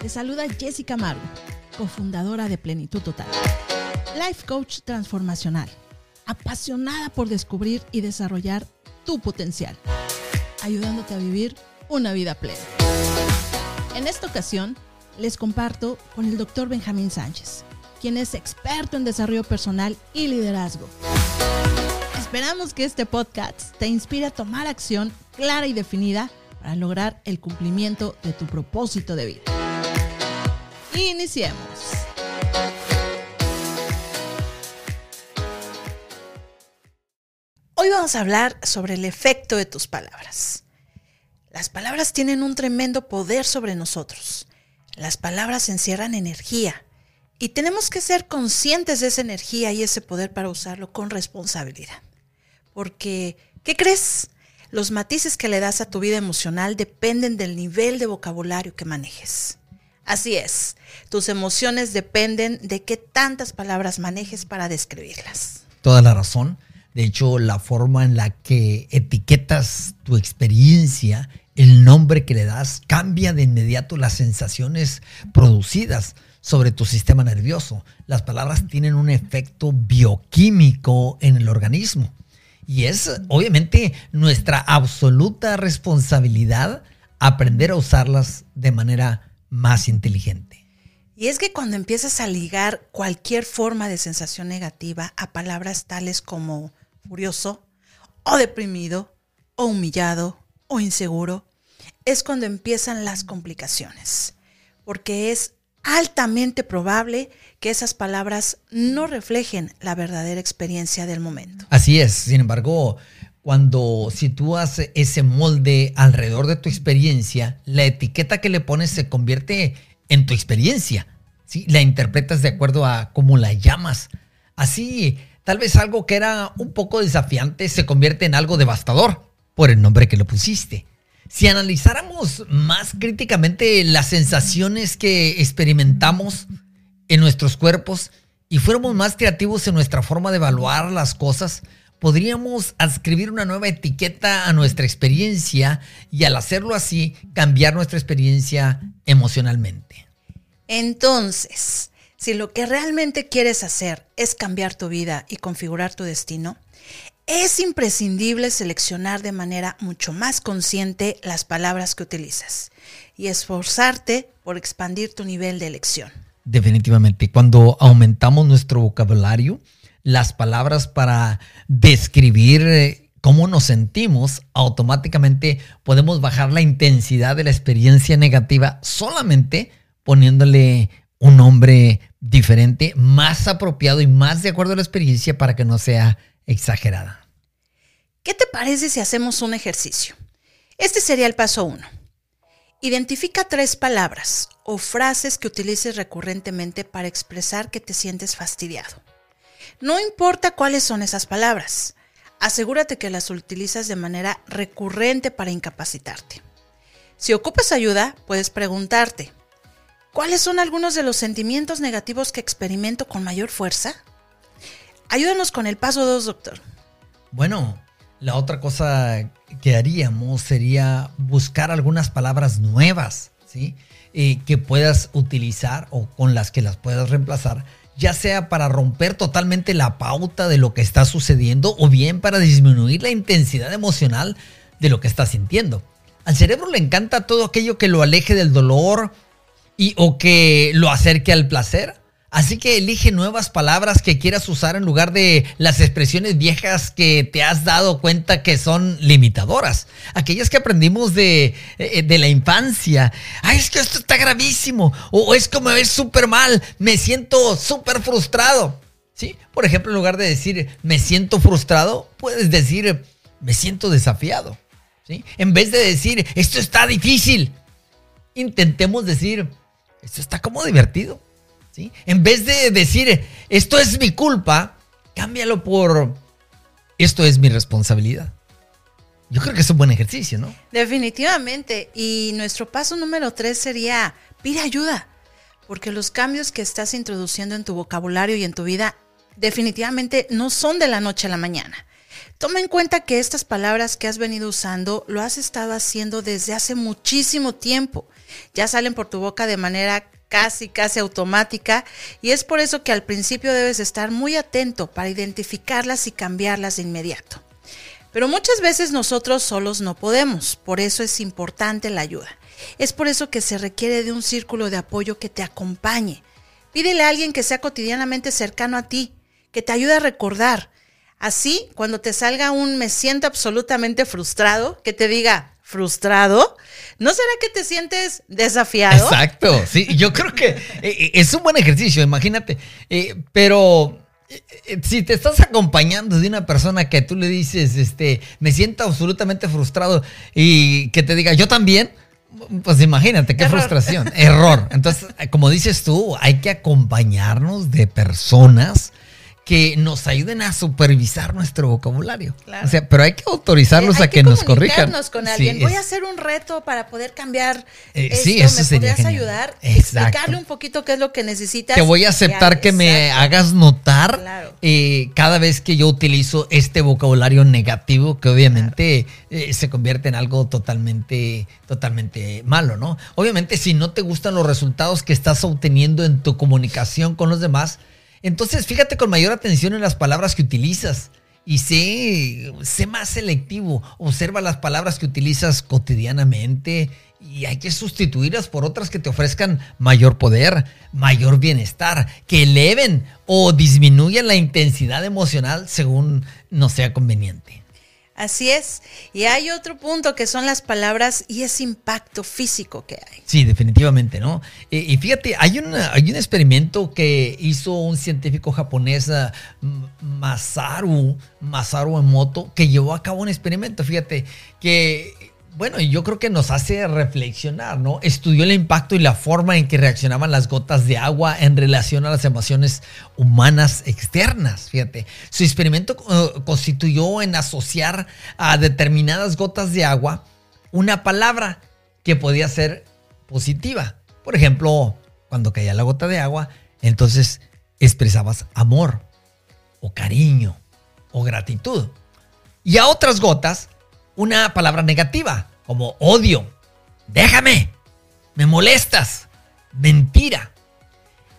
Te saluda Jessica Maru, cofundadora de Plenitud Total. Life Coach transformacional, apasionada por descubrir y desarrollar tu potencial, ayudándote a vivir una vida plena. En esta ocasión, les comparto con el doctor Benjamín Sánchez, quien es experto en desarrollo personal y liderazgo. Esperamos que este podcast te inspire a tomar acción clara y definida para lograr el cumplimiento de tu propósito de vida. Iniciemos. Hoy vamos a hablar sobre el efecto de tus palabras. Las palabras tienen un tremendo poder sobre nosotros. Las palabras encierran energía y tenemos que ser conscientes de esa energía y ese poder para usarlo con responsabilidad. Porque, ¿qué crees? Los matices que le das a tu vida emocional dependen del nivel de vocabulario que manejes. Así es, tus emociones dependen de qué tantas palabras manejes para describirlas. Toda la razón. De hecho, la forma en la que etiquetas tu experiencia, el nombre que le das, cambia de inmediato las sensaciones producidas sobre tu sistema nervioso. Las palabras tienen un efecto bioquímico en el organismo. Y es obviamente nuestra absoluta responsabilidad aprender a usarlas de manera más inteligente. Y es que cuando empiezas a ligar cualquier forma de sensación negativa a palabras tales como furioso, o deprimido, o humillado, o inseguro, es cuando empiezan las complicaciones. Porque es altamente probable que esas palabras no reflejen la verdadera experiencia del momento. Así es, sin embargo, cuando sitúas ese molde alrededor de tu experiencia, la etiqueta que le pones se convierte en tu experiencia. ¿sí? La interpretas de acuerdo a cómo la llamas. Así, tal vez algo que era un poco desafiante se convierte en algo devastador por el nombre que le pusiste. Si analizáramos más críticamente las sensaciones que experimentamos en nuestros cuerpos y fuéramos más creativos en nuestra forma de evaluar las cosas, podríamos adscribir una nueva etiqueta a nuestra experiencia y al hacerlo así cambiar nuestra experiencia emocionalmente. Entonces, si lo que realmente quieres hacer es cambiar tu vida y configurar tu destino, es imprescindible seleccionar de manera mucho más consciente las palabras que utilizas y esforzarte por expandir tu nivel de elección. Definitivamente, cuando aumentamos nuestro vocabulario, las palabras para describir eh, cómo nos sentimos, automáticamente podemos bajar la intensidad de la experiencia negativa solamente poniéndole un nombre diferente, más apropiado y más de acuerdo a la experiencia para que no sea exagerada. ¿Qué te parece si hacemos un ejercicio? Este sería el paso uno. Identifica tres palabras o frases que utilices recurrentemente para expresar que te sientes fastidiado. No importa cuáles son esas palabras, asegúrate que las utilizas de manera recurrente para incapacitarte. Si ocupas ayuda, puedes preguntarte, ¿cuáles son algunos de los sentimientos negativos que experimento con mayor fuerza? Ayúdanos con el paso 2, doctor. Bueno, la otra cosa que haríamos sería buscar algunas palabras nuevas, ¿sí? Eh, que puedas utilizar o con las que las puedas reemplazar, ya sea para romper totalmente la pauta de lo que está sucediendo o bien para disminuir la intensidad emocional de lo que estás sintiendo. Al cerebro le encanta todo aquello que lo aleje del dolor y o que lo acerque al placer. Así que elige nuevas palabras que quieras usar en lugar de las expresiones viejas que te has dado cuenta que son limitadoras. Aquellas que aprendimos de, eh, de la infancia. Ay, es que esto está gravísimo. O es como es súper mal. Me siento súper frustrado. ¿Sí? Por ejemplo, en lugar de decir me siento frustrado, puedes decir me siento desafiado. ¿Sí? En vez de decir esto está difícil, intentemos decir esto está como divertido. En vez de decir, esto es mi culpa, cámbialo por, esto es mi responsabilidad. Yo creo que es un buen ejercicio, ¿no? Definitivamente. Y nuestro paso número tres sería, pide ayuda, porque los cambios que estás introduciendo en tu vocabulario y en tu vida definitivamente no son de la noche a la mañana. Toma en cuenta que estas palabras que has venido usando lo has estado haciendo desde hace muchísimo tiempo. Ya salen por tu boca de manera casi, casi automática y es por eso que al principio debes estar muy atento para identificarlas y cambiarlas de inmediato. Pero muchas veces nosotros solos no podemos, por eso es importante la ayuda. Es por eso que se requiere de un círculo de apoyo que te acompañe. Pídele a alguien que sea cotidianamente cercano a ti, que te ayude a recordar. Así, cuando te salga un me siento absolutamente frustrado, que te diga, frustrado, ¿no será que te sientes desafiado? Exacto, sí, yo creo que eh, eh, es un buen ejercicio, imagínate, eh, pero si te estás acompañando de una persona que tú le dices, este, me siento absolutamente frustrado y que te diga, yo también, pues imagínate qué frustración, error. Entonces, como dices tú, hay que acompañarnos de personas que nos ayuden a supervisar nuestro vocabulario. O sea, pero hay que autorizarlos eh, a que, nos corrijan. con alguien. Voy a hacer un reto para poder cambiar eh, esto. Sí, eso ¿Me podrías ayudar? Explicarle un poquito qué es lo que necesitas. Te voy a aceptar que, me hagas notar eh, cada vez que yo utilizo este vocabulario negativo que obviamente eh, se convierte en algo totalmente, totalmente malo, ¿no? Obviamente si no te gustan los resultados que estás obteniendo en tu comunicación con los demás, entonces, fíjate con mayor atención en las palabras que utilizas y sé, sé más selectivo. Observa las palabras que utilizas cotidianamente y hay que sustituirlas por otras que te ofrezcan mayor poder, mayor bienestar, que eleven o disminuyan la intensidad emocional según nos sea conveniente. Así es. Y hay otro punto que son las palabras y ese impacto físico que hay. Sí, definitivamente, ¿no? Y, fíjate, hay, hay un experimento que hizo un científico japonés, ah, Masaru, Masaru Emoto, que llevó a cabo un experimento. Fíjate, que bueno, yo creo que nos hace reflexionar, ¿no? Estudió el impacto y la forma en que reaccionaban las gotas de agua en relación a las emociones humanas externas, fíjate. Su experimento eh, constituyó en asociar a determinadas gotas de agua una palabra que podía ser positiva. Por ejemplo, cuando caía la gota de agua, entonces expresabas amor o cariño o gratitud. Y a otras gotas, una palabra negativa como odio, déjame, me molestas, mentira.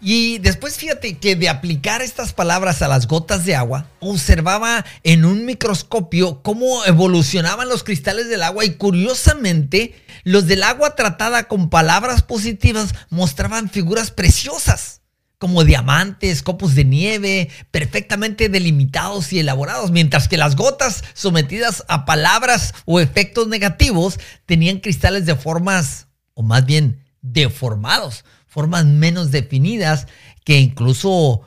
Y después fíjate que de aplicar estas palabras a las gotas de agua, observaba en un microscopio cómo evolucionaban los cristales del agua y curiosamente los del agua tratada con palabras positivas mostraban figuras preciosas como diamantes, copos de nieve, perfectamente delimitados y elaborados, mientras que las gotas sometidas a palabras o efectos negativos tenían cristales de formas, o más bien deformados, formas menos definidas que incluso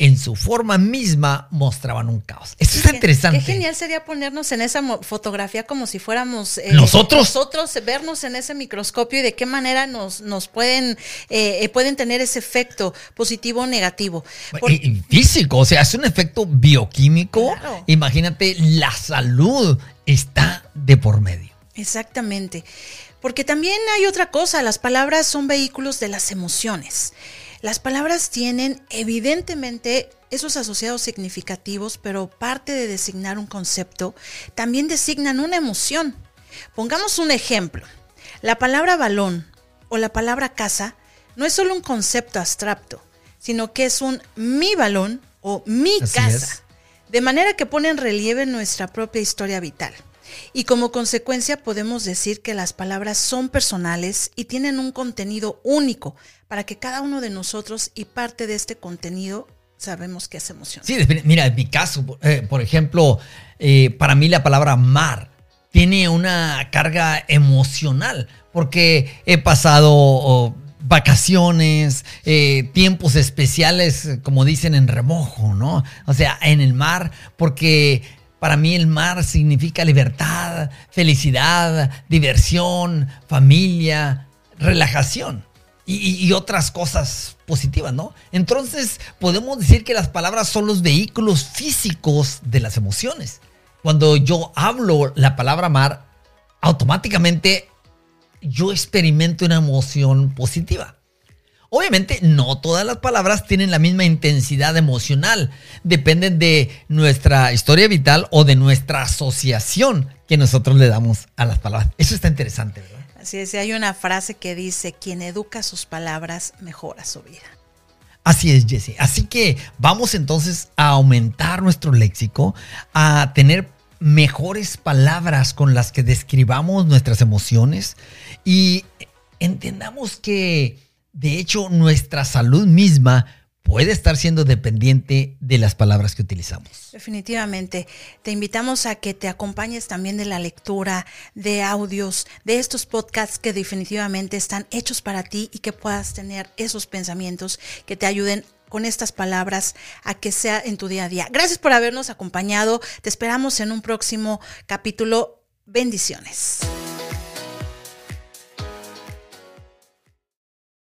en su forma misma mostraban un caos. Eso es interesante. Qué genial sería ponernos en esa fotografía como si fuéramos eh, nosotros. Nosotros vernos en ese microscopio y de qué manera nos, nos pueden, eh, eh, pueden tener ese efecto positivo o negativo. físico, o sea, es un efecto bioquímico. Imagínate, la salud está de por medio. Exactamente. Porque también hay otra cosa, las palabras son vehículos de las emociones. Las palabras tienen evidentemente esos asociados significativos, pero parte de designar un concepto, también designan una emoción. Pongamos un ejemplo. La palabra balón o la palabra casa no es solo un concepto abstracto, sino que es un mi balón o mi casa. De manera que pone en relieve nuestra propia historia vital. Y como consecuencia podemos decir que las palabras son personales y tienen un contenido único para que cada uno de nosotros y parte de este contenido sabemos que es emoción. Sí, mira, en mi caso, eh, por ejemplo, eh, para mí la palabra mar tiene una carga emocional porque he pasado... vacaciones, eh, tiempos especiales, como dicen en remojo, ¿no? O sea, en el mar, porque para mí el mar significa libertad, felicidad, diversión, familia, relajación y, otras cosas positivas, ¿no? Entonces podemos decir que las palabras son los vehículos físicos de las emociones. Cuando yo hablo la palabra mar, automáticamente yo experimento una emoción positiva. Obviamente no todas las palabras tienen la misma intensidad emocional, dependen de nuestra historia vital o de nuestra asociación que nosotros le damos a las palabras. Eso está interesante, ¿verdad? Así es, hay una frase que dice, quien educa sus palabras mejora su vida. Así es, Jesse. Así que vamos entonces a aumentar nuestro léxico, a tener mejores palabras con las que describamos nuestras emociones y entendamos que de hecho, nuestra salud misma puede estar siendo dependiente de las palabras que utilizamos. Definitivamente. Te invitamos a que te acompañes también de la lectura, de audios, de estos podcasts que definitivamente están hechos para ti y que puedas tener esos pensamientos que te ayuden con estas palabras a que sea en tu día a día. Gracias por habernos acompañado. Te esperamos en un próximo capítulo. Bendiciones.